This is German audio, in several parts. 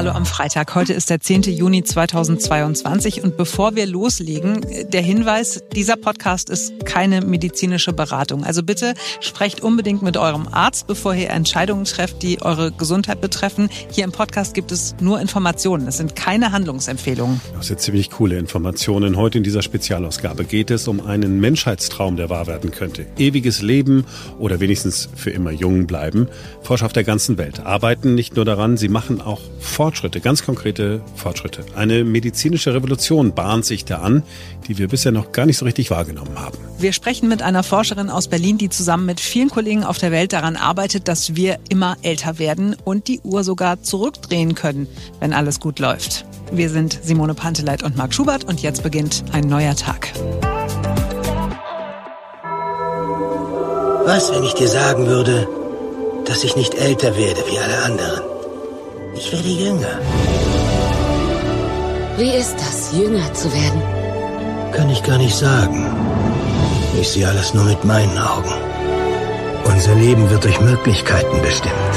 Hallo am Freitag. Heute ist der 10. Juni 2022 und bevor wir loslegen, der Hinweis, dieser Podcast ist keine medizinische Beratung. Also bitte sprecht unbedingt mit eurem Arzt, bevor ihr Entscheidungen trefft, die eure Gesundheit betreffen. Hier im Podcast gibt es nur Informationen. Es sind keine Handlungsempfehlungen. Das sind ziemlich coole Informationen. Heute in dieser Spezialausgabe geht es um einen Menschheitstraum, der wahr werden könnte. Ewiges Leben oder wenigstens für immer jung bleiben. Forscher auf der ganzen Welt arbeiten nicht nur daran, sie machen auch Fortschritte, ganz konkrete Fortschritte. Eine medizinische Revolution bahnt sich da an, die wir bisher noch gar nicht so richtig wahrgenommen haben. Wir sprechen mit einer Forscherin aus Berlin, die zusammen mit vielen Kollegen auf der Welt daran arbeitet, dass wir immer älter werden und die Uhr sogar zurückdrehen können, wenn alles gut läuft. Wir sind Simone Panteleit und Marc Schubert und jetzt beginnt ein neuer Tag. Was, wenn ich dir sagen würde, dass ich nicht älter werde wie alle anderen? Ich werde jünger. Wie ist das, jünger zu werden? Kann ich gar nicht sagen. Ich sehe alles nur mit meinen Augen. Unser Leben wird durch Möglichkeiten bestimmt.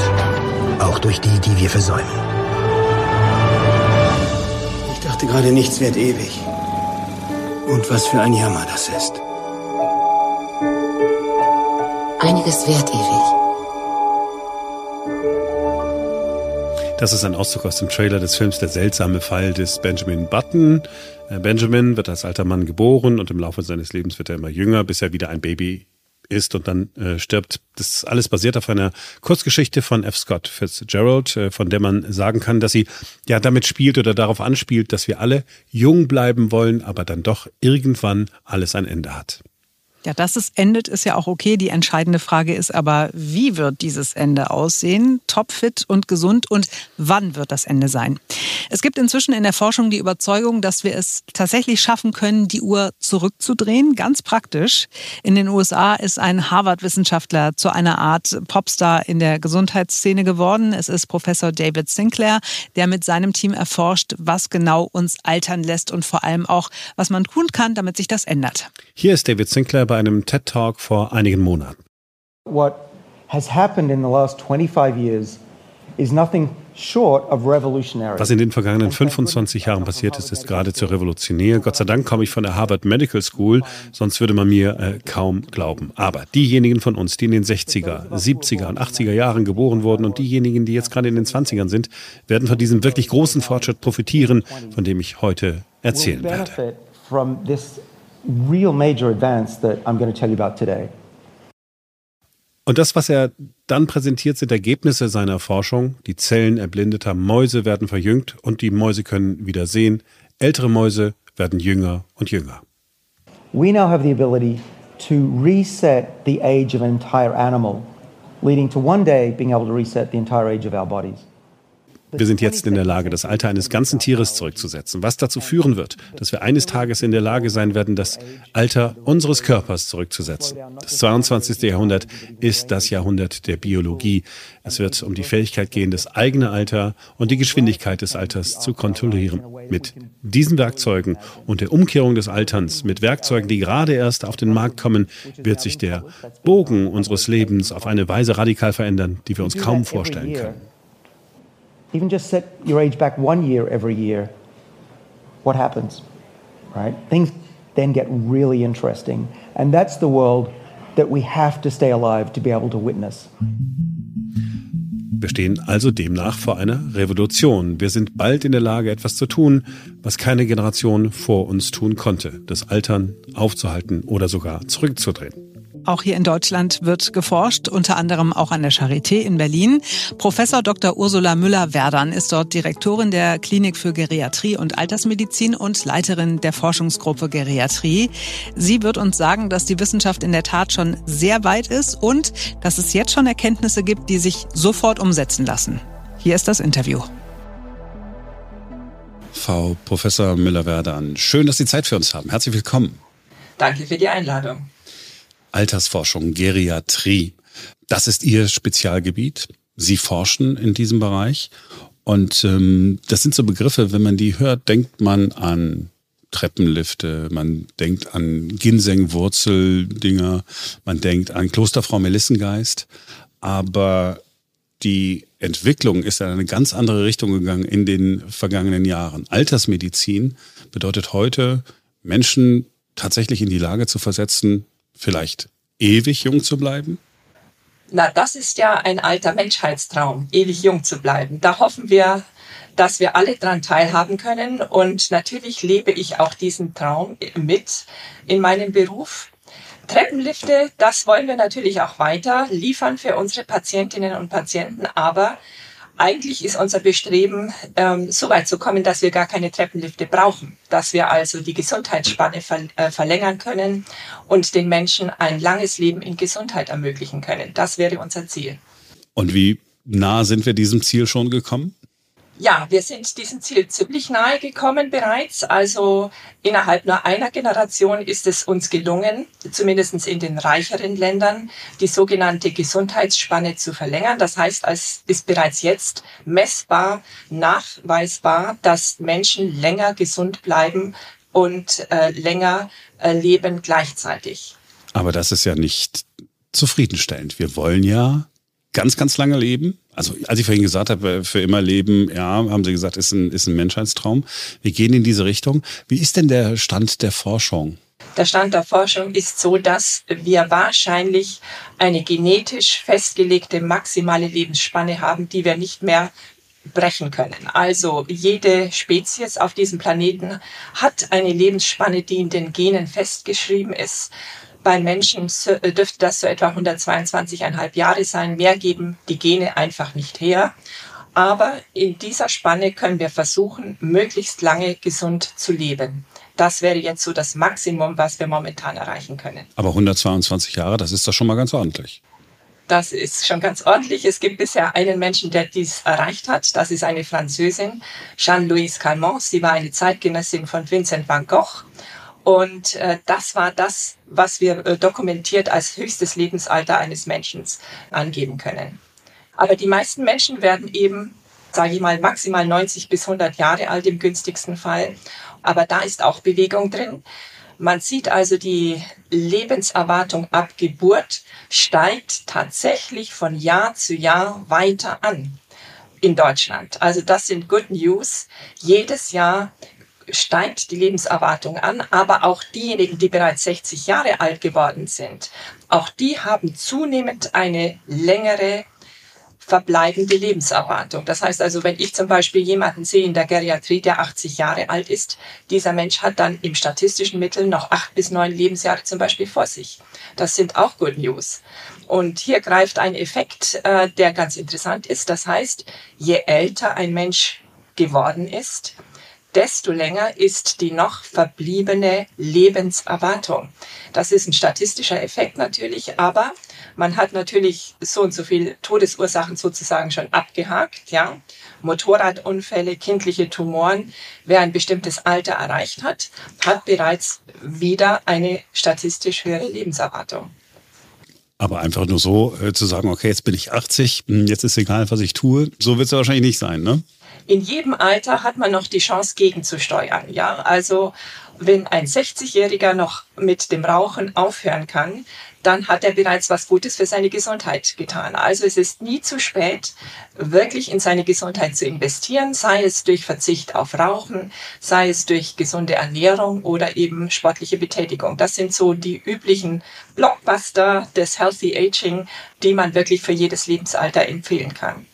Auch durch die, die wir versäumen. Ich dachte gerade, nichts wird ewig. Und was für ein Jammer das ist. Einiges wird ewig. Das ist ein Auszug aus dem Trailer des Films Der seltsame Fall des Benjamin Button. Äh, Benjamin wird als alter Mann geboren und im Laufe seines Lebens wird er immer jünger, bis er wieder ein Baby ist und dann äh, stirbt. Das alles basiert auf einer Kurzgeschichte von F. Scott Fitzgerald, äh, von der man sagen kann, dass sie ja damit spielt oder darauf anspielt, dass wir alle jung bleiben wollen, aber dann doch irgendwann alles ein Ende hat. Ja, dass es endet, ist ja auch okay. Die entscheidende Frage ist aber, wie wird dieses Ende aussehen? Topfit und gesund und wann wird das Ende sein? Es gibt inzwischen in der Forschung die Überzeugung, dass wir es tatsächlich schaffen können, die Uhr zurückzudrehen. Ganz praktisch. In den USA ist ein Harvard-Wissenschaftler zu einer Art Popstar in der Gesundheitsszene geworden. Es ist Professor David Sinclair, der mit seinem Team erforscht, was genau uns altern lässt und vor allem auch, was man tun kann, damit sich das ändert. Hier ist David Sinclair bei einem TED Talk vor einigen Monaten. What has happened in the last 25 years is nothing was in den vergangenen 25 Jahren passiert ist, ist geradezu revolutionär. Gott sei Dank komme ich von der Harvard Medical School, sonst würde man mir äh, kaum glauben. Aber diejenigen von uns, die in den 60er, 70er und 80er Jahren geboren wurden und diejenigen, die jetzt gerade in den 20ern sind, werden von diesem wirklich großen Fortschritt profitieren, von dem ich heute erzählen werde real major advance that I'm going to tell you about today. Und das, was er dann präsentiert, sind Ergebnisse seiner Forschung. Die Zellen erblindeter Mäuse werden verjüngt und die Mäuse können wieder sehen. Ältere Mäuse werden jünger und jünger. We now have the ability to reset the age of an entire animal, leading to one day being able to reset the entire age of our bodies. Wir sind jetzt in der Lage, das Alter eines ganzen Tieres zurückzusetzen, was dazu führen wird, dass wir eines Tages in der Lage sein werden, das Alter unseres Körpers zurückzusetzen. Das 22. Jahrhundert ist das Jahrhundert der Biologie. Es wird um die Fähigkeit gehen, das eigene Alter und die Geschwindigkeit des Alters zu kontrollieren. Mit diesen Werkzeugen und der Umkehrung des Alterns, mit Werkzeugen, die gerade erst auf den Markt kommen, wird sich der Bogen unseres Lebens auf eine Weise radikal verändern, die wir uns kaum vorstellen können. Even just set your age back one year every year, what happens? Right? Things then get really interesting. And that's the world that we have to stay alive to be able to witness. Wir stehen also demnach vor einer Revolution. Wir sind bald in der Lage, etwas zu tun, was keine Generation vor uns tun konnte, das Altern aufzuhalten oder sogar zurückzudrehen. Auch hier in Deutschland wird geforscht, unter anderem auch an der Charité in Berlin. Professor Dr. Ursula Müller-Werdern ist dort Direktorin der Klinik für Geriatrie und Altersmedizin und Leiterin der Forschungsgruppe Geriatrie. Sie wird uns sagen, dass die Wissenschaft in der Tat schon sehr weit ist und dass es jetzt schon Erkenntnisse gibt, die sich sofort umsetzen lassen. Hier ist das Interview. Frau Professor Müller-Werdern, schön, dass Sie Zeit für uns haben. Herzlich willkommen. Danke für die Einladung. Altersforschung, Geriatrie. Das ist Ihr Spezialgebiet. Sie forschen in diesem Bereich. Und ähm, das sind so Begriffe, wenn man die hört, denkt man an Treppenlifte, man denkt an Ginseng-Wurzeldinger, man denkt an Klosterfrau Melissengeist. Aber die Entwicklung ist in eine ganz andere Richtung gegangen in den vergangenen Jahren. Altersmedizin bedeutet heute, Menschen tatsächlich in die Lage zu versetzen, vielleicht ewig jung zu bleiben? Na, das ist ja ein alter Menschheitstraum, ewig jung zu bleiben. Da hoffen wir, dass wir alle daran teilhaben können. Und natürlich lebe ich auch diesen Traum mit in meinem Beruf. Treppenlifte, das wollen wir natürlich auch weiter liefern für unsere Patientinnen und Patienten, aber eigentlich ist unser Bestreben, ähm, so weit zu kommen, dass wir gar keine Treppenlifte brauchen, dass wir also die Gesundheitsspanne ver äh, verlängern können und den Menschen ein langes Leben in Gesundheit ermöglichen können. Das wäre unser Ziel. Und wie nah sind wir diesem Ziel schon gekommen? Ja, wir sind diesem Ziel ziemlich nahe gekommen bereits. Also innerhalb nur einer Generation ist es uns gelungen, zumindest in den reicheren Ländern, die sogenannte Gesundheitsspanne zu verlängern. Das heißt, es ist bereits jetzt messbar, nachweisbar, dass Menschen länger gesund bleiben und äh, länger äh, leben gleichzeitig. Aber das ist ja nicht zufriedenstellend. Wir wollen ja ganz, ganz lange leben. Also als ich vorhin gesagt habe, für immer leben, ja, haben Sie gesagt, ist ein, ist ein Menschheitstraum. Wir gehen in diese Richtung. Wie ist denn der Stand der Forschung? Der Stand der Forschung ist so, dass wir wahrscheinlich eine genetisch festgelegte maximale Lebensspanne haben, die wir nicht mehr brechen können. Also jede Spezies auf diesem Planeten hat eine Lebensspanne, die in den Genen festgeschrieben ist. Bei Menschen äh, dürfte das so etwa 122,5 Jahre sein. Mehr geben die Gene einfach nicht her. Aber in dieser Spanne können wir versuchen, möglichst lange gesund zu leben. Das wäre jetzt so das Maximum, was wir momentan erreichen können. Aber 122 Jahre, das ist doch schon mal ganz ordentlich. Das ist schon ganz ordentlich. Es gibt bisher einen Menschen, der dies erreicht hat. Das ist eine Französin, Jeanne-Louise Calment. Sie war eine Zeitgenössin von Vincent van Gogh. Und äh, das war das, was wir äh, dokumentiert als höchstes Lebensalter eines Menschen angeben können. Aber die meisten Menschen werden eben, sage ich mal, maximal 90 bis 100 Jahre alt im günstigsten Fall. Aber da ist auch Bewegung drin. Man sieht also, die Lebenserwartung ab Geburt steigt tatsächlich von Jahr zu Jahr weiter an in Deutschland. Also das sind Good News. Jedes Jahr steigt die Lebenserwartung an, aber auch diejenigen, die bereits 60 Jahre alt geworden sind, auch die haben zunehmend eine längere verbleibende Lebenserwartung. Das heißt also, wenn ich zum Beispiel jemanden sehe in der Geriatrie, der 80 Jahre alt ist, dieser Mensch hat dann im statistischen Mittel noch acht bis neun Lebensjahre zum Beispiel vor sich. Das sind auch Good News. Und hier greift ein Effekt, äh, der ganz interessant ist. Das heißt, je älter ein Mensch geworden ist, desto länger ist die noch verbliebene Lebenserwartung. Das ist ein statistischer Effekt natürlich, aber man hat natürlich so und so viele Todesursachen sozusagen schon abgehakt, ja. Motorradunfälle, kindliche Tumoren. Wer ein bestimmtes Alter erreicht hat, hat bereits wieder eine statistisch höhere Lebenserwartung. Aber einfach nur so äh, zu sagen, okay, jetzt bin ich 80, hm, jetzt ist egal, was ich tue, so wird es ja wahrscheinlich nicht sein, ne? In jedem Alter hat man noch die Chance gegenzusteuern. Ja, also wenn ein 60-Jähriger noch mit dem Rauchen aufhören kann, dann hat er bereits was Gutes für seine Gesundheit getan. Also es ist nie zu spät, wirklich in seine Gesundheit zu investieren, sei es durch Verzicht auf Rauchen, sei es durch gesunde Ernährung oder eben sportliche Betätigung. Das sind so die üblichen Blockbuster des Healthy Aging, die man wirklich für jedes Lebensalter empfehlen kann.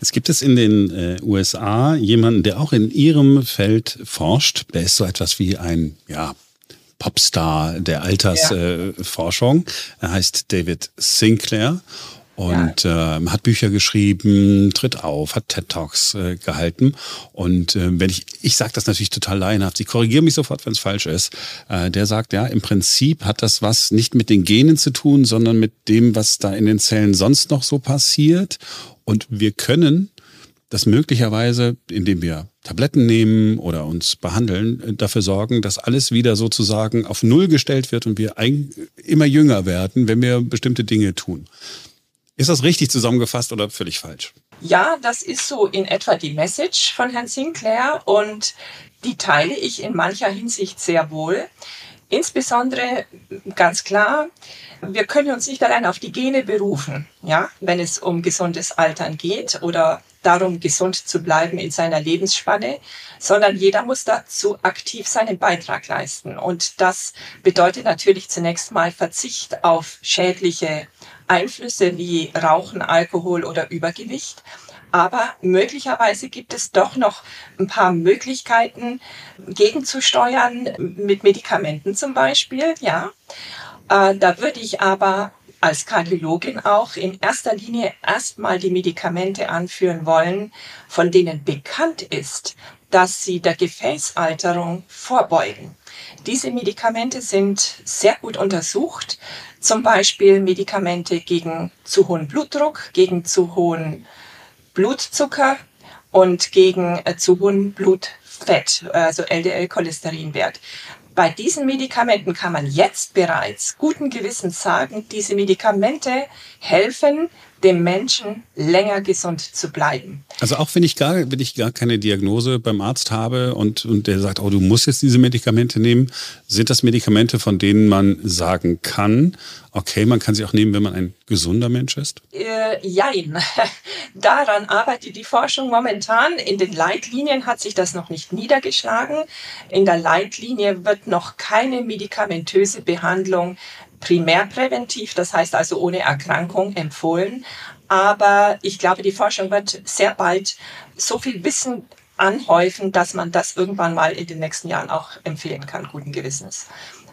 Jetzt gibt es in den äh, USA jemanden, der auch in ihrem Feld forscht. Der ist so etwas wie ein, ja, Popstar der Altersforschung. Ja. Äh, er heißt David Sinclair und ja. äh, hat Bücher geschrieben, tritt auf, hat TED Talks äh, gehalten und äh, wenn ich ich sage das natürlich total laienhaft, ich korrigiere mich sofort, wenn es falsch ist. Äh, der sagt ja, im Prinzip hat das was nicht mit den Genen zu tun, sondern mit dem, was da in den Zellen sonst noch so passiert und wir können das möglicherweise, indem wir Tabletten nehmen oder uns behandeln, dafür sorgen, dass alles wieder sozusagen auf Null gestellt wird und wir immer jünger werden, wenn wir bestimmte Dinge tun. Ist das richtig zusammengefasst oder völlig falsch? Ja, das ist so in etwa die Message von Herrn Sinclair und die teile ich in mancher Hinsicht sehr wohl. Insbesondere ganz klar, wir können uns nicht allein auf die Gene berufen, ja, wenn es um gesundes Altern geht oder darum, gesund zu bleiben in seiner Lebensspanne, sondern jeder muss dazu aktiv seinen Beitrag leisten. Und das bedeutet natürlich zunächst mal Verzicht auf schädliche Einflüsse wie Rauchen, Alkohol oder Übergewicht. Aber möglicherweise gibt es doch noch ein paar Möglichkeiten gegenzusteuern, mit Medikamenten zum Beispiel, ja. Äh, da würde ich aber als Kardiologin auch in erster Linie erstmal die Medikamente anführen wollen, von denen bekannt ist, dass sie der Gefäßalterung vorbeugen. Diese Medikamente sind sehr gut untersucht, zum Beispiel Medikamente gegen zu hohen Blutdruck, gegen zu hohen Blutzucker und gegen äh, zu hohen Blutfett, also LDL-Cholesterinwert. Bei diesen Medikamenten kann man jetzt bereits guten Gewissens sagen, diese Medikamente helfen dem Menschen länger gesund zu bleiben. Also auch wenn ich gar, wenn ich gar keine Diagnose beim Arzt habe und, und der sagt, oh, du musst jetzt diese Medikamente nehmen, sind das Medikamente, von denen man sagen kann, okay, man kann sie auch nehmen, wenn man ein gesunder Mensch ist? Äh, jein. Daran arbeitet die Forschung momentan. In den Leitlinien hat sich das noch nicht niedergeschlagen. In der Leitlinie wird noch keine medikamentöse Behandlung primärpräventiv, das heißt also ohne Erkrankung empfohlen. Aber ich glaube, die Forschung wird sehr bald so viel Wissen anhäufen, dass man das irgendwann mal in den nächsten Jahren auch empfehlen kann, guten Gewissens.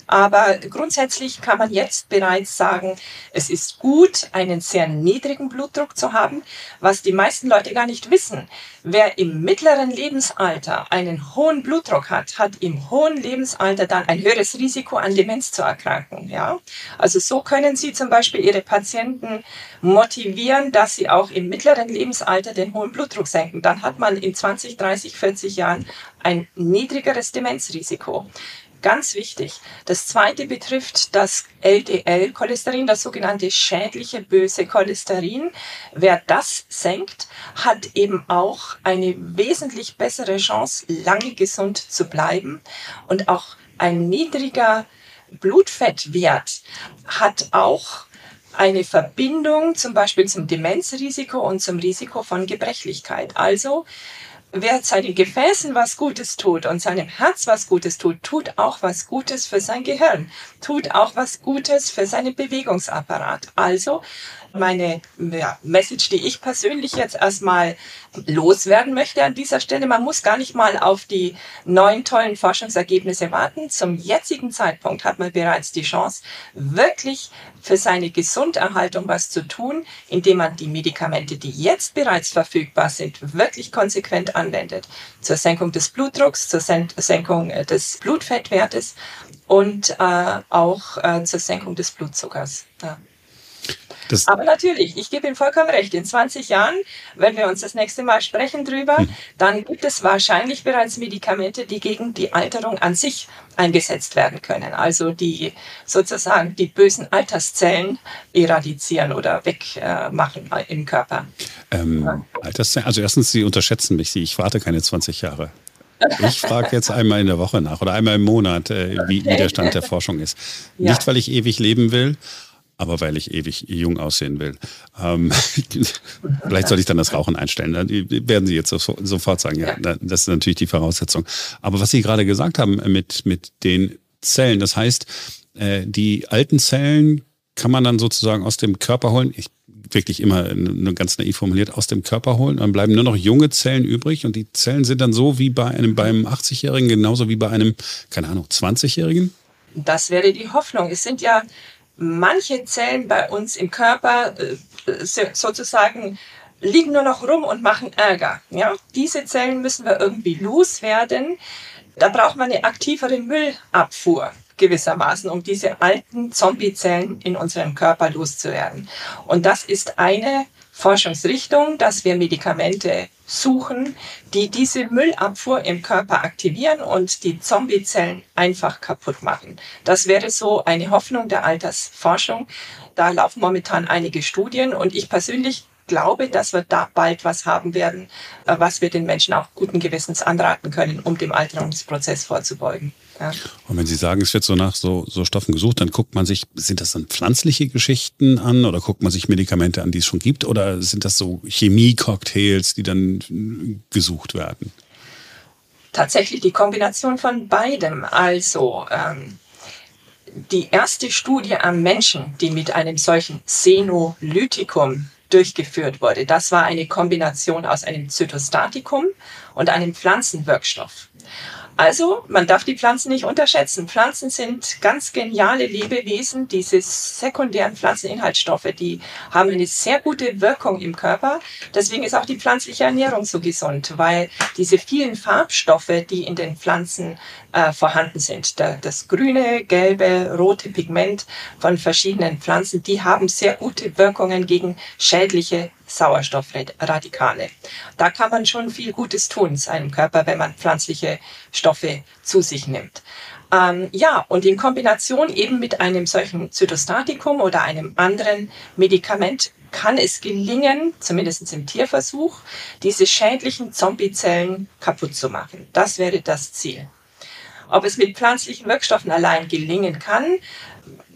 Aber grundsätzlich kann man jetzt bereits sagen, es ist gut, einen sehr niedrigen Blutdruck zu haben, was die meisten Leute gar nicht wissen. Wer im mittleren Lebensalter einen hohen Blutdruck hat, hat im hohen Lebensalter dann ein höheres Risiko, an Demenz zu erkranken. Ja? Also so können Sie zum Beispiel Ihre Patienten motivieren, dass sie auch im mittleren Lebensalter den hohen Blutdruck senken. Dann hat man in 20, 30, 40 Jahren ein niedrigeres Demenzrisiko. Ganz wichtig. Das zweite betrifft das LDL-Cholesterin, das sogenannte schädliche böse Cholesterin. Wer das senkt, hat eben auch eine wesentlich bessere Chance, lange gesund zu bleiben. Und auch ein niedriger Blutfettwert hat auch eine Verbindung zum Beispiel zum Demenzrisiko und zum Risiko von Gebrechlichkeit. Also wer seinen Gefäßen was Gutes tut und seinem Herz was Gutes tut, tut auch was Gutes für sein Gehirn, tut auch was Gutes für seinen Bewegungsapparat. Also meine ja, Message, die ich persönlich jetzt erstmal loswerden möchte an dieser Stelle. Man muss gar nicht mal auf die neuen tollen Forschungsergebnisse warten. Zum jetzigen Zeitpunkt hat man bereits die Chance, wirklich für seine Gesunderhaltung was zu tun, indem man die Medikamente, die jetzt bereits verfügbar sind, wirklich konsequent anwendet. Zur Senkung des Blutdrucks, zur Senkung äh, des Blutfettwertes und äh, auch äh, zur Senkung des Blutzuckers. Ja. Das Aber natürlich, ich gebe Ihnen vollkommen recht. In 20 Jahren, wenn wir uns das nächste Mal sprechen drüber, hm. dann gibt es wahrscheinlich bereits Medikamente, die gegen die Alterung an sich eingesetzt werden können. Also die sozusagen die bösen Alterszellen eradizieren oder wegmachen äh, im Körper. Ähm, Alterszellen, also erstens, Sie unterschätzen mich. Ich warte keine 20 Jahre. Ich frage jetzt einmal in der Woche nach oder einmal im Monat, äh, wie, wie der Stand der Forschung ist. Ja. Nicht, weil ich ewig leben will, aber weil ich ewig jung aussehen will. Ähm, vielleicht soll ich dann das Rauchen einstellen. Dann werden Sie jetzt sofort sagen, ja, das ist natürlich die Voraussetzung. Aber was Sie gerade gesagt haben mit, mit den Zellen, das heißt, äh, die alten Zellen kann man dann sozusagen aus dem Körper holen. Ich wirklich immer nur ganz naiv formuliert, aus dem Körper holen. Dann bleiben nur noch junge Zellen übrig und die Zellen sind dann so wie bei einem, beim 80-Jährigen, genauso wie bei einem, keine Ahnung, 20-Jährigen? Das wäre die Hoffnung. Es sind ja manche Zellen bei uns im Körper äh, sozusagen liegen nur noch rum und machen Ärger. Ja? Diese Zellen müssen wir irgendwie loswerden. Da braucht man eine aktivere Müllabfuhr gewissermaßen, um diese alten Zombiezellen in unserem Körper loszuwerden. Und das ist eine Forschungsrichtung, dass wir Medikamente suchen, die diese Müllabfuhr im Körper aktivieren und die Zombiezellen einfach kaputt machen. Das wäre so eine Hoffnung der Altersforschung. Da laufen momentan einige Studien und ich persönlich glaube, dass wir da bald was haben werden, äh, was wir den Menschen auch guten Gewissens anraten können, um dem Alterungsprozess vorzubeugen. Ja. Und wenn Sie sagen, es wird so nach so, so Stoffen gesucht, dann guckt man sich, sind das dann pflanzliche Geschichten an oder guckt man sich Medikamente an, die es schon gibt oder sind das so Chemie-Cocktails, die dann gesucht werden? Tatsächlich die Kombination von beidem. Also ähm, die erste Studie am Menschen, die mit einem solchen Senolytikum durchgeführt wurde, das war eine Kombination aus einem Zytostatikum und einem Pflanzenwirkstoff. Also, man darf die Pflanzen nicht unterschätzen. Pflanzen sind ganz geniale Lebewesen. Diese sekundären Pflanzeninhaltsstoffe, die haben eine sehr gute Wirkung im Körper. Deswegen ist auch die pflanzliche Ernährung so gesund, weil diese vielen Farbstoffe, die in den Pflanzen äh, vorhanden sind, das grüne, gelbe, rote Pigment von verschiedenen Pflanzen, die haben sehr gute Wirkungen gegen schädliche Sauerstoffradikale. Da kann man schon viel Gutes tun seinem Körper, wenn man pflanzliche Stoffe zu sich nimmt. Ähm, ja, und in Kombination eben mit einem solchen Zytostatikum oder einem anderen Medikament kann es gelingen, zumindest im Tierversuch, diese schädlichen Zombiezellen kaputt zu machen. Das wäre das Ziel. Ob es mit pflanzlichen Wirkstoffen allein gelingen kann,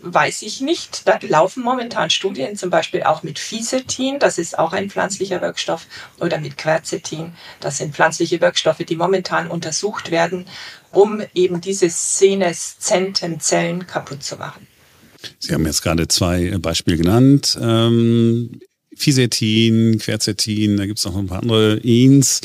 weiß ich nicht. Da laufen momentan Studien, zum Beispiel auch mit Fisetin, das ist auch ein pflanzlicher Wirkstoff, oder mit Quercetin. Das sind pflanzliche Wirkstoffe, die momentan untersucht werden, um eben diese seneszenten Zellen kaputt zu machen. Sie haben jetzt gerade zwei Beispiele genannt. Ähm Fisetin, Quercetin, da gibt es noch ein paar andere Ins.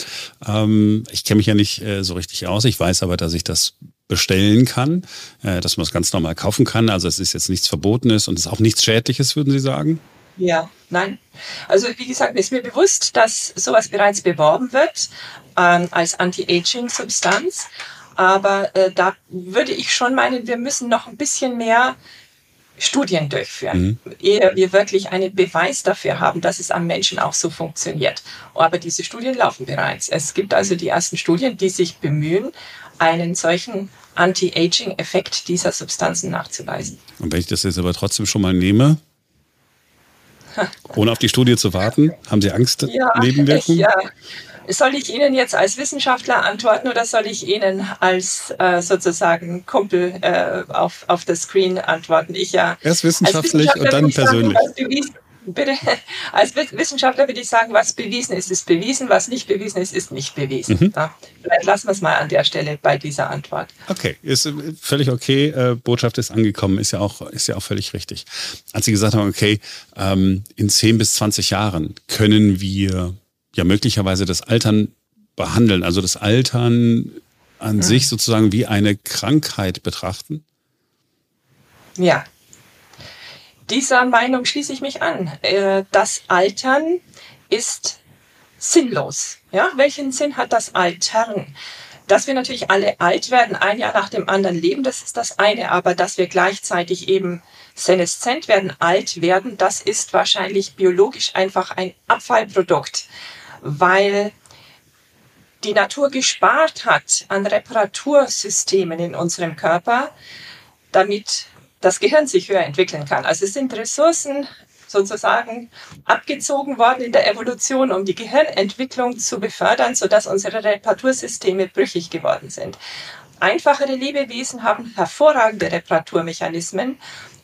Ähm, ich kenne mich ja nicht äh, so richtig aus. Ich weiß aber, dass ich das bestellen kann, äh, dass man es ganz normal kaufen kann. Also es ist jetzt nichts Verbotenes und es ist auch nichts Schädliches, würden Sie sagen? Ja, nein. Also wie gesagt, ist mir bewusst, dass sowas bereits beworben wird ähm, als Anti-Aging-Substanz. Aber äh, da würde ich schon meinen, wir müssen noch ein bisschen mehr Studien durchführen, mhm. ehe wir wirklich einen Beweis dafür haben, dass es am Menschen auch so funktioniert. Aber diese Studien laufen bereits. Es gibt also die ersten Studien, die sich bemühen, einen solchen Anti-Aging-Effekt dieser Substanzen nachzuweisen. Und wenn ich das jetzt aber trotzdem schon mal nehme, ohne auf die Studie zu warten, haben Sie Angst, ja, Nebenwirkungen? Ja. Soll ich Ihnen jetzt als Wissenschaftler antworten oder soll ich Ihnen als äh, sozusagen Kumpel äh, auf, auf das Screen antworten? Ich ja. Erst wissenschaftlich und dann persönlich. Sagen, bitte, als Wissenschaftler würde ich sagen, was bewiesen ist, ist bewiesen, was nicht bewiesen ist, ist nicht bewiesen. Mhm. Ja, vielleicht lassen wir es mal an der Stelle bei dieser Antwort. Okay, ist äh, völlig okay. Äh, Botschaft ist angekommen, ist ja auch, ist ja auch völlig richtig. Als Sie gesagt haben, okay, ähm, in 10 bis 20 Jahren können wir ja möglicherweise das Altern behandeln, also das Altern an mhm. sich sozusagen wie eine Krankheit betrachten? Ja, dieser Meinung schließe ich mich an. Äh, das Altern ist sinnlos. Ja, welchen Sinn hat das Altern? Dass wir natürlich alle alt werden, ein Jahr nach dem anderen leben, das ist das eine, aber dass wir gleichzeitig eben seneszent werden, alt werden, das ist wahrscheinlich biologisch einfach ein Abfallprodukt, weil die Natur gespart hat an Reparatursystemen in unserem Körper, damit das Gehirn sich höher entwickeln kann. Also es sind Ressourcen sozusagen abgezogen worden in der Evolution, um die Gehirnentwicklung zu befördern, sodass unsere Reparatursysteme brüchig geworden sind. Einfachere Lebewesen haben hervorragende Reparaturmechanismen.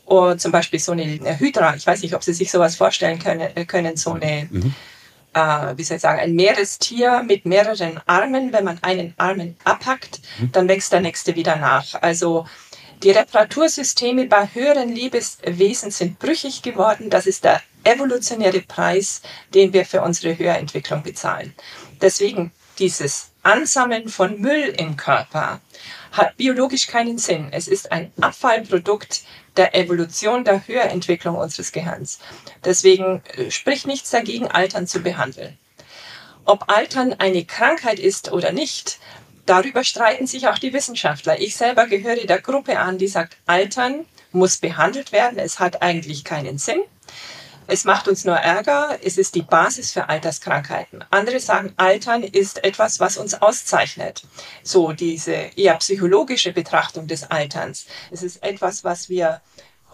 Und zum Beispiel so eine Hydra, ich weiß nicht, ob Sie sich sowas vorstellen können, äh, können so eine, mhm. äh, wie soll ich sagen, ein Meerestier mit mehreren Armen. Wenn man einen Arm abhackt, mhm. dann wächst der nächste wieder nach. Also die Reparatursysteme bei höheren Lebewesen sind brüchig geworden. Das ist der evolutionäre Preis, den wir für unsere Höherentwicklung bezahlen. Deswegen dieses Ansammeln von Müll im Körper hat biologisch keinen Sinn. Es ist ein Abfallprodukt der Evolution, der Höherentwicklung unseres Gehirns. Deswegen äh, spricht nichts dagegen, Altern zu behandeln. Ob Altern eine Krankheit ist oder nicht, Darüber streiten sich auch die Wissenschaftler. Ich selber gehöre der Gruppe an, die sagt, Altern muss behandelt werden. Es hat eigentlich keinen Sinn. Es macht uns nur Ärger. Es ist die Basis für Alterskrankheiten. Andere sagen, Altern ist etwas, was uns auszeichnet. So diese eher psychologische Betrachtung des Alterns. Es ist etwas, was wir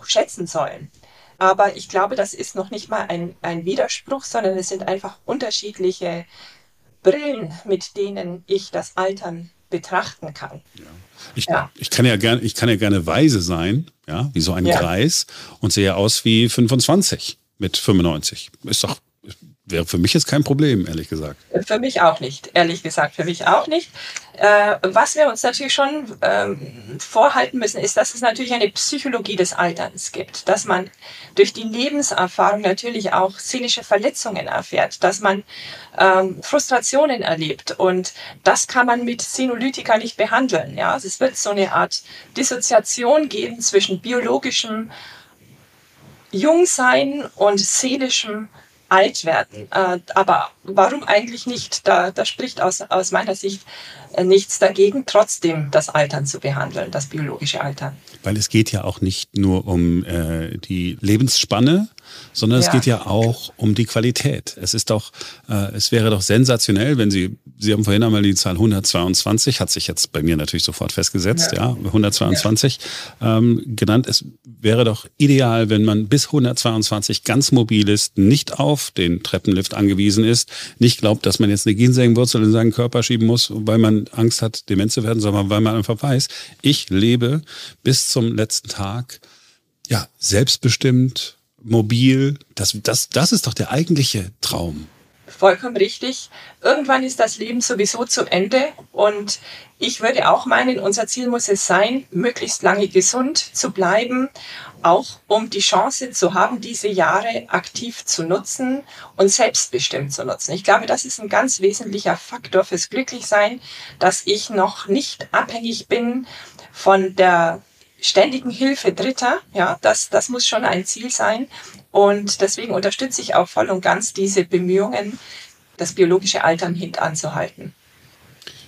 schätzen sollen. Aber ich glaube, das ist noch nicht mal ein, ein Widerspruch, sondern es sind einfach unterschiedliche Brillen, mit denen ich das Altern betrachten kann. Ja. Ich, ja. ich, kann ja gerne, ich kann ja gerne weise sein, ja, wie so ein ja. Kreis und sehe aus wie 25 mit 95. Ist doch Wäre für mich jetzt kein Problem, ehrlich gesagt. Für mich auch nicht, ehrlich gesagt, für mich auch nicht. Äh, was wir uns natürlich schon ähm, vorhalten müssen, ist, dass es natürlich eine Psychologie des Alterns gibt, dass man durch die Lebenserfahrung natürlich auch seelische Verletzungen erfährt, dass man ähm, Frustrationen erlebt und das kann man mit Senolytika nicht behandeln. Ja, also es wird so eine Art Dissoziation geben zwischen biologischem Jungsein und seelischem alt werden. Äh, aber warum eigentlich nicht? Da, da spricht aus, aus meiner Sicht äh, nichts dagegen, trotzdem das Altern zu behandeln, das biologische Altern. Weil es geht ja auch nicht nur um äh, die Lebensspanne, sondern ja. es geht ja auch um die Qualität. Es ist doch, äh, es wäre doch sensationell, wenn Sie, Sie haben vorhin einmal die Zahl 122, hat sich jetzt bei mir natürlich sofort festgesetzt, ja, ja 122 ja. Ähm, genannt. Es wäre doch ideal, wenn man bis 122 ganz mobil ist, nicht auf den Treppenlift angewiesen ist, nicht glaubt, dass man jetzt eine Ginsengwurzel in seinen Körper schieben muss, weil man Angst hat, dement zu werden, sondern weil man einfach weiß, ich lebe bis zum letzten Tag ja, selbstbestimmt, mobil. Das, das, das ist doch der eigentliche Traum. Vollkommen richtig. Irgendwann ist das Leben sowieso zu Ende und ich würde auch meinen, unser Ziel muss es sein, möglichst lange gesund zu bleiben, auch um die Chance zu haben, diese Jahre aktiv zu nutzen und selbstbestimmt zu nutzen. Ich glaube, das ist ein ganz wesentlicher Faktor fürs Glücklichsein, dass ich noch nicht abhängig bin von der ständigen Hilfe Dritter. Ja, das, das muss schon ein Ziel sein. Und deswegen unterstütze ich auch voll und ganz diese Bemühungen, das biologische Altern hintanzuhalten.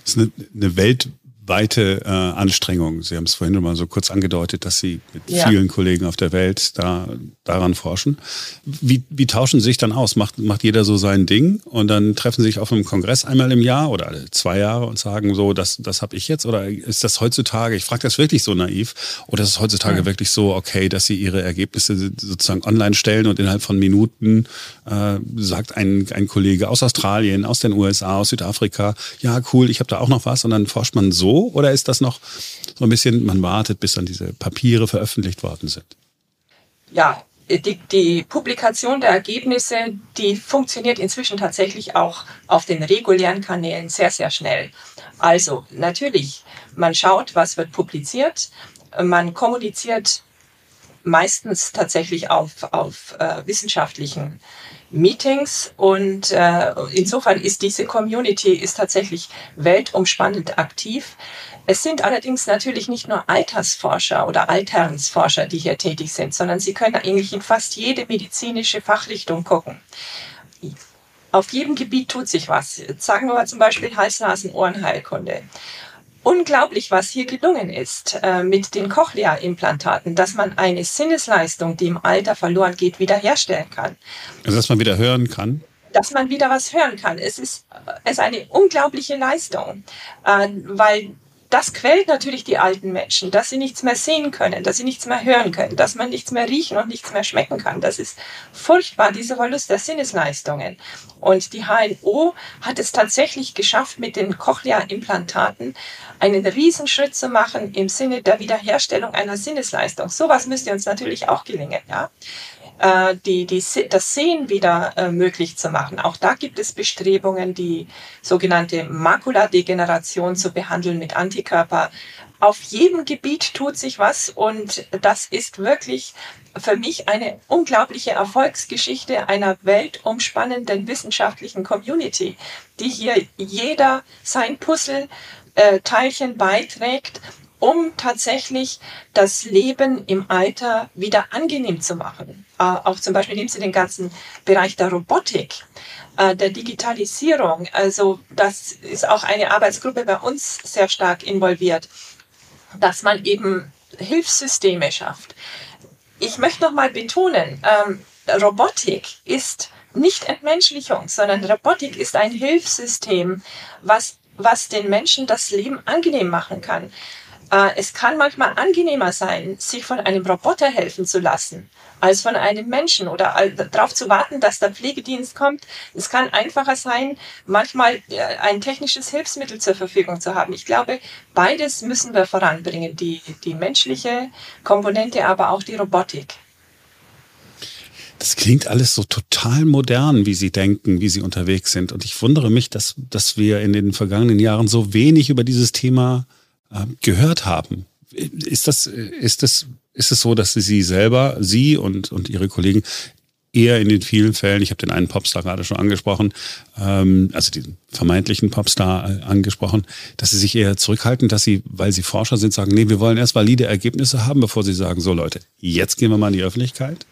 Das ist eine, eine Welt, weite äh, Anstrengung. Sie haben es vorhin schon mal so kurz angedeutet, dass Sie mit ja. vielen Kollegen auf der Welt da daran forschen. Wie, wie tauschen Sie sich dann aus? Macht, macht jeder so sein Ding und dann treffen Sie sich auf einem Kongress einmal im Jahr oder alle zwei Jahre und sagen so, das, das habe ich jetzt? Oder ist das heutzutage, ich frage das wirklich so naiv, oder ist es heutzutage ja. wirklich so okay, dass Sie Ihre Ergebnisse sozusagen online stellen und innerhalb von Minuten äh, sagt ein, ein Kollege aus Australien, aus den USA, aus Südafrika, ja cool, ich habe da auch noch was und dann forscht man so oder ist das noch so ein bisschen, man wartet, bis dann diese Papiere veröffentlicht worden sind? Ja, die, die, Publikation der Ergebnisse, die funktioniert inzwischen tatsächlich auch auf den regulären Kanälen sehr, sehr schnell. Also natürlich, man schaut, was wird publiziert, man kommuniziert meistens tatsächlich auf, auf äh, wissenschaftlichen Meetings und äh, insofern ist diese Community ist tatsächlich weltumspannend aktiv. Es sind allerdings natürlich nicht nur Altersforscher oder Alternsforscher, die hier tätig sind, sondern sie können eigentlich in fast jede medizinische Fachrichtung gucken. Auf jedem Gebiet tut sich was. Sagen wir mal zum Beispiel Hals-Nasen-Ohrenheilkunde unglaublich, was hier gelungen ist äh, mit den Cochlea-Implantaten, dass man eine Sinnesleistung, die im Alter verloren geht, wiederherstellen kann. Also dass man wieder hören kann? Dass man wieder was hören kann. Es ist, es ist eine unglaubliche Leistung, äh, weil das quält natürlich die alten Menschen, dass sie nichts mehr sehen können, dass sie nichts mehr hören können, dass man nichts mehr riechen und nichts mehr schmecken kann. Das ist furchtbar, dieser Verlust der Sinnesleistungen. Und die HNO hat es tatsächlich geschafft, mit den Cochlea-Implantaten einen Riesenschritt zu machen im Sinne der Wiederherstellung einer Sinnesleistung. Sowas müsste uns natürlich auch gelingen, ja äh, die, die, das Sehen wieder äh, möglich zu machen. Auch da gibt es Bestrebungen, die sogenannte Makuladegeneration zu behandeln mit Antikörper. Auf jedem Gebiet tut sich was und das ist wirklich für mich eine unglaubliche Erfolgsgeschichte einer weltumspannenden wissenschaftlichen Community, die hier jeder sein Puzzle Teilchen beiträgt um tatsächlich das Leben im Alter wieder angenehm zu machen. Äh, auch zum Beispiel nehmen Sie den ganzen Bereich der Robotik, äh, der Digitalisierung. Also das ist auch eine Arbeitsgruppe bei uns sehr stark involviert, dass man eben Hilfssysteme schafft. Ich möchte noch mal betonen, ähm, Robotik ist nicht Entmenschlichung, sondern Robotik ist ein Hilfssystem, was, was den Menschen das Leben angenehm machen kann es kann manchmal angenehmer sein, sich von einem Roboter helfen zu lassen, als von einem Menschen oder darauf zu warten, dass der Pflegedienst kommt. Es kann einfacher sein, manchmal äh, ein technisches Hilfsmittel zur Verfügung zu haben. Ich glaube, beides müssen wir voranbringen, die, die menschliche Komponente, aber auch die Robotik. Das klingt alles so total modern, wie Sie denken, wie Sie unterwegs sind. Und ich wundere mich, dass, dass wir in den vergangenen Jahren so wenig über dieses Thema äh, gehört haben. Ist das, ist das, ist es so, dass Sie selber, Sie und, und Ihre Kollegen eher in den vielen Fällen, ich habe den einen Popstar gerade schon angesprochen, ähm, also den vermeintlichen Popstar äh, angesprochen, dass sie sich eher zurückhalten, dass sie, weil sie Forscher sind, sagen, nee, wir wollen erst valide Ergebnisse haben, bevor sie sagen, so Leute, jetzt gehen wir mal in die Öffentlichkeit?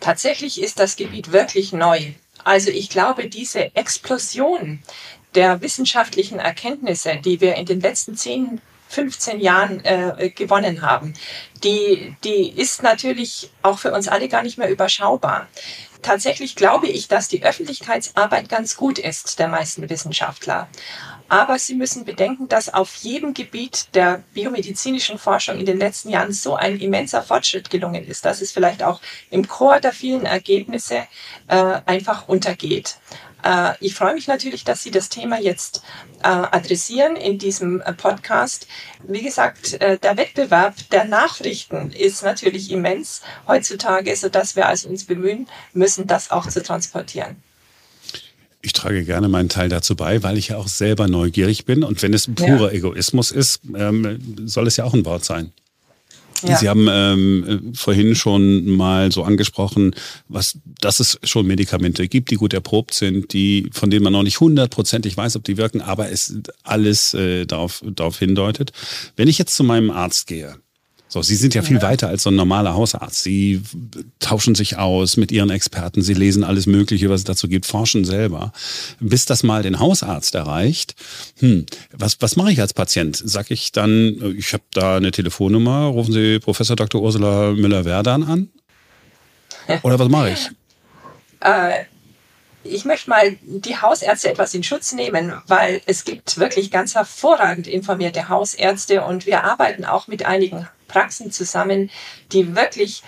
Tatsächlich ist das Gebiet wirklich neu. Also ich glaube, diese Explosion der wissenschaftlichen Erkenntnisse, die wir in den letzten 10, 15 Jahren äh, gewonnen haben, die, die ist natürlich auch für uns alle gar nicht mehr überschaubar. Tatsächlich glaube ich, dass die Öffentlichkeitsarbeit ganz gut ist der meisten Wissenschaftler. Aber Sie müssen bedenken, dass auf jedem Gebiet der biomedizinischen Forschung in den letzten Jahren so ein immenser Fortschritt gelungen ist, dass es vielleicht auch im Chor der vielen Ergebnisse äh, einfach untergeht. Äh, ich freue mich natürlich, dass Sie das Thema jetzt äh, adressieren in diesem äh, Podcast. Wie gesagt, äh, der Wettbewerb der Nachrichten ist natürlich immens heutzutage, sodass wir also uns bemühen müssen, das auch zu transportieren ich trage gerne meinen Teil dazu bei, weil ich ja auch selber neugierig bin. Und wenn es purer ja. Egoismus ist, ähm, soll es ja auch ein Wort sein. Ja. Sie haben ähm, vorhin schon mal so angesprochen, was, dass es schon Medikamente gibt, die gut erprobt sind, die, von denen man noch nicht hundertprozentig weiß, ob die wirken, aber es alles äh, darauf, darauf hindeutet. Wenn ich jetzt zu meinem Arzt gehe, so, Sie sind ja viel ja. weiter als so ein normaler Hausarzt. Sie tauschen sich aus mit Ihren Experten, Sie lesen alles Mögliche, was es dazu gibt, forschen selber. Bis das mal den Hausarzt erreicht, hm, was, was mache ich als Patient? Sag ich dann, ich habe da eine Telefonnummer, rufen Sie Professor Dr. Ursula Müller-Werdan an? Oder was mache ich? Äh, ich möchte mal die Hausärzte etwas in Schutz nehmen, weil es gibt wirklich ganz hervorragend informierte Hausärzte und wir arbeiten auch mit einigen Praxen zusammen, die wirklich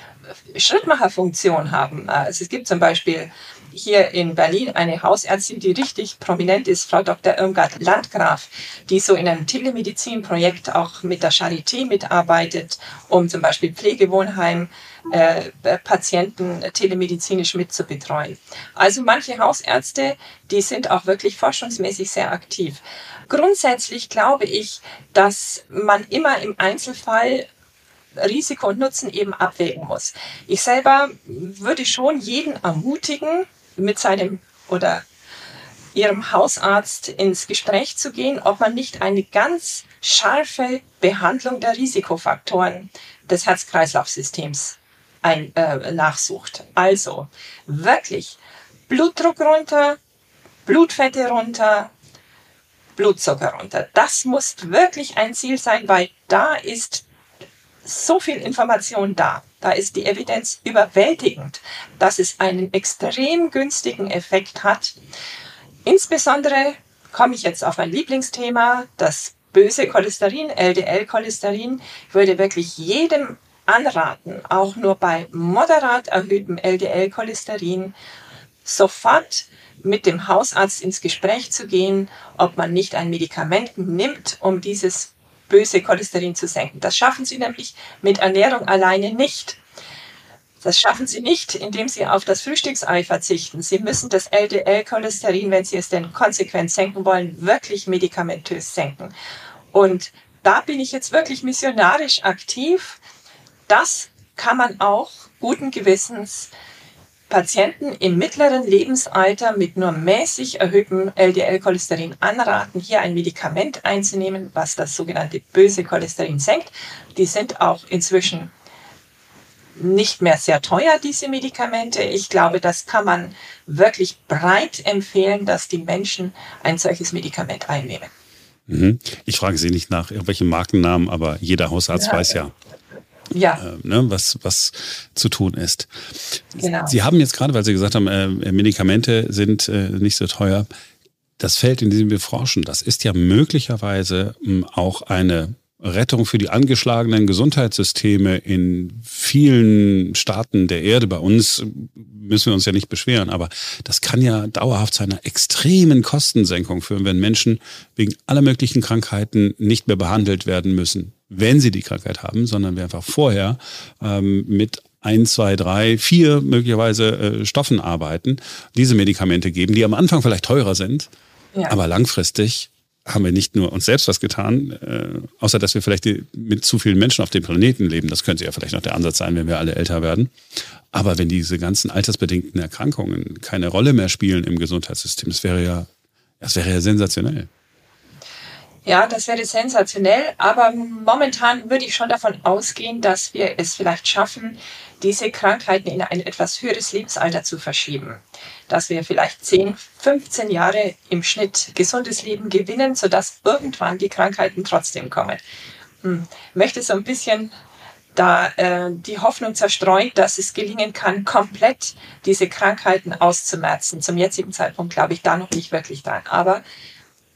Schrittmacherfunktion haben. Also es gibt zum Beispiel hier in Berlin eine Hausärztin, die richtig prominent ist, Frau Dr. Irmgard Landgraf, die so in einem Telemedizinprojekt auch mit der Charité mitarbeitet, um zum Beispiel Pflegewohnheim äh, Patienten telemedizinisch mitzubetreuen. Also manche Hausärzte, die sind auch wirklich forschungsmäßig sehr aktiv. Grundsätzlich glaube ich, dass man immer im Einzelfall Risiko und Nutzen eben abwägen muss. Ich selber würde schon jeden ermutigen, mit seinem oder ihrem Hausarzt ins Gespräch zu gehen, ob man nicht eine ganz scharfe Behandlung der Risikofaktoren des Herz-Kreislauf-Systems ein, äh, nachsucht. Also wirklich Blutdruck runter, Blutfette runter, Blutzucker runter. Das muss wirklich ein Ziel sein, weil da ist so viel Information da. Da ist die Evidenz überwältigend, dass es einen extrem günstigen Effekt hat. Insbesondere komme ich jetzt auf mein Lieblingsthema, das böse Cholesterin, LDL-Cholesterin. Ich würde wirklich jedem anraten, auch nur bei moderat erhöhtem LDL-Cholesterin sofort mit dem Hausarzt ins Gespräch zu gehen, ob man nicht ein Medikament nimmt, um dieses böse Cholesterin zu senken. Das schaffen sie nämlich mit Ernährung alleine nicht. Das schaffen sie nicht, indem sie auf das Frühstücksei verzichten. Sie müssen das LDL-Cholesterin, wenn sie es denn konsequent senken wollen, wirklich medikamentös senken. Und da bin ich jetzt wirklich missionarisch aktiv. Das kann man auch guten Gewissens Patienten im mittleren Lebensalter mit nur mäßig erhöhtem LDL-Cholesterin anraten, hier ein Medikament einzunehmen, was das sogenannte böse Cholesterin senkt. Die sind auch inzwischen nicht mehr sehr teuer, diese Medikamente. Ich glaube, das kann man wirklich breit empfehlen, dass die Menschen ein solches Medikament einnehmen. Mhm. Ich frage Sie nicht nach irgendwelchen Markennamen, aber jeder Hausarzt ja, weiß ja, ja. Äh, ne, was, was zu tun ist. Genau. Sie haben jetzt gerade, weil Sie gesagt haben, äh, Medikamente sind äh, nicht so teuer. Das Feld, in dem wir forschen, das ist ja möglicherweise mh, hm, auch eine Rettung für die angeschlagenen Gesundheitssysteme in vielen Staaten der Erde. Bei uns müssen wir uns ja nicht beschweren, aber das kann ja dauerhaft zu einer extremen Kostensenkung führen, wenn Menschen wegen aller möglichen Krankheiten nicht mehr behandelt werden müssen, wenn sie die Krankheit haben, sondern wir einfach vorher ähm, mit ein, zwei, drei, vier möglicherweise äh, Stoffen arbeiten, diese Medikamente geben, die am Anfang vielleicht teurer sind, ja. aber langfristig haben wir nicht nur uns selbst was getan, äh, außer dass wir vielleicht die, mit zu vielen Menschen auf dem Planeten leben. Das könnte ja vielleicht noch der Ansatz sein, wenn wir alle älter werden. Aber wenn diese ganzen altersbedingten Erkrankungen keine Rolle mehr spielen im Gesundheitssystem, das wäre ja, das wäre ja sensationell. Ja, das wäre sensationell, aber momentan würde ich schon davon ausgehen, dass wir es vielleicht schaffen, diese Krankheiten in ein etwas höheres Lebensalter zu verschieben. Dass wir vielleicht 10, 15 Jahre im Schnitt gesundes Leben gewinnen, sodass irgendwann die Krankheiten trotzdem kommen. Hm. Möchte so ein bisschen da äh, die Hoffnung zerstreuen, dass es gelingen kann, komplett diese Krankheiten auszumerzen. Zum jetzigen Zeitpunkt glaube ich da noch nicht wirklich dran. Aber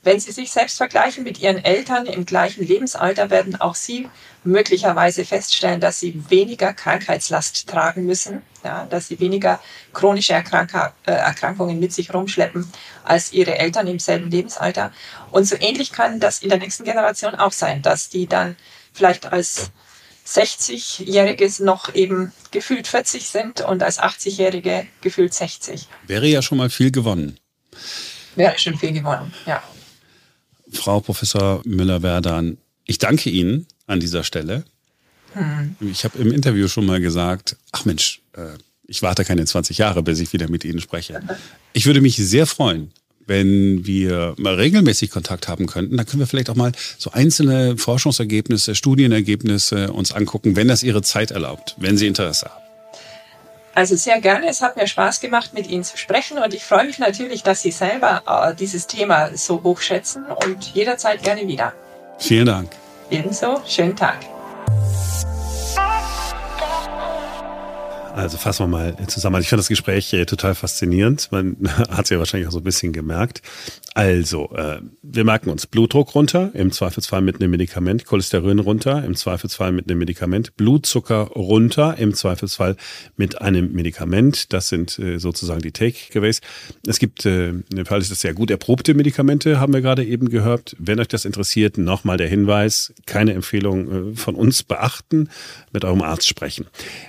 wenn Sie sich selbst vergleichen mit Ihren Eltern im gleichen Lebensalter, werden auch Sie möglicherweise feststellen, dass Sie weniger Krankheitslast tragen müssen, ja, dass Sie weniger chronische Erkrank äh, Erkrankungen mit sich rumschleppen als Ihre Eltern im selben Lebensalter. Und so ähnlich kann das in der nächsten Generation auch sein, dass die dann vielleicht als 60-Jährige noch eben gefühlt 40 sind und als 80-Jährige gefühlt 60. Wäre ja schon mal viel gewonnen. Wäre schon viel gewonnen, ja. Frau Professor Müller-Werdan, ich danke Ihnen an dieser Stelle. Hm. Ich habe im Interview schon mal gesagt, ach Mensch, äh, ich warte keine 20 Jahre, bis ich wieder mit Ihnen spreche. Ich würde mich sehr freuen, wenn wir mal regelmäßig Kontakt haben könnten, dann können wir vielleicht auch mal so einzelne Forschungsergebnisse, Studienergebnisse uns angucken, wenn das Ihre Zeit erlaubt, wenn Sie Interesse haben. Also sehr gerne. Es hat mir Spaß gemacht, mit Ihnen zu sprechen und ich freue mich natürlich, dass Sie selber äh, dieses Thema so hoch schätzen und jederzeit gerne wieder. Vielen Dank. Ebenso. Schönen Tag. Also fassen wir mal zusammen. Also ich fand das Gespräch äh, total faszinierend. Man hat es ja wahrscheinlich auch so ein bisschen gemerkt. Also, äh, wir merken uns Blutdruck runter, im Zweifelsfall mit einem Medikament, Cholesterin runter, im Zweifelsfall mit einem Medikament, Blutzucker runter, im Zweifelsfall mit einem Medikament. Das sind äh, sozusagen die Takeaways. Es gibt, äh, ist das sehr gut erprobte Medikamente, haben wir gerade eben gehört. Wenn euch das interessiert, nochmal der Hinweis, keine Empfehlung äh, von uns beachten, mit eurem Arzt sprechen.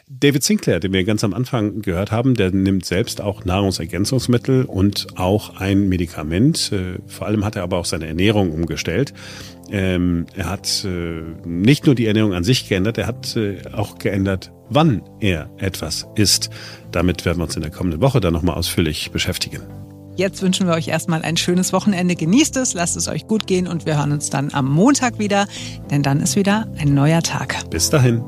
David Sinclair, den wir ganz am Anfang gehört haben, der nimmt selbst auch Nahrungsergänzungsmittel und auch ein Medikament, äh, vor allem hat er aber auch seine Ernährung umgestellt. Ähm, er hat äh, nicht nur die Ernährung an sich geändert, er hat äh, auch geändert, wann er etwas isst. Damit werden wir uns in der kommenden Woche dann nochmal ausführlich beschäftigen. Jetzt wünschen wir euch erstmal ein schönes Wochenende. Genießt es, lasst es euch gut gehen und wir hören uns dann am Montag wieder, denn dann ist wieder ein neuer Tag. Bis dahin.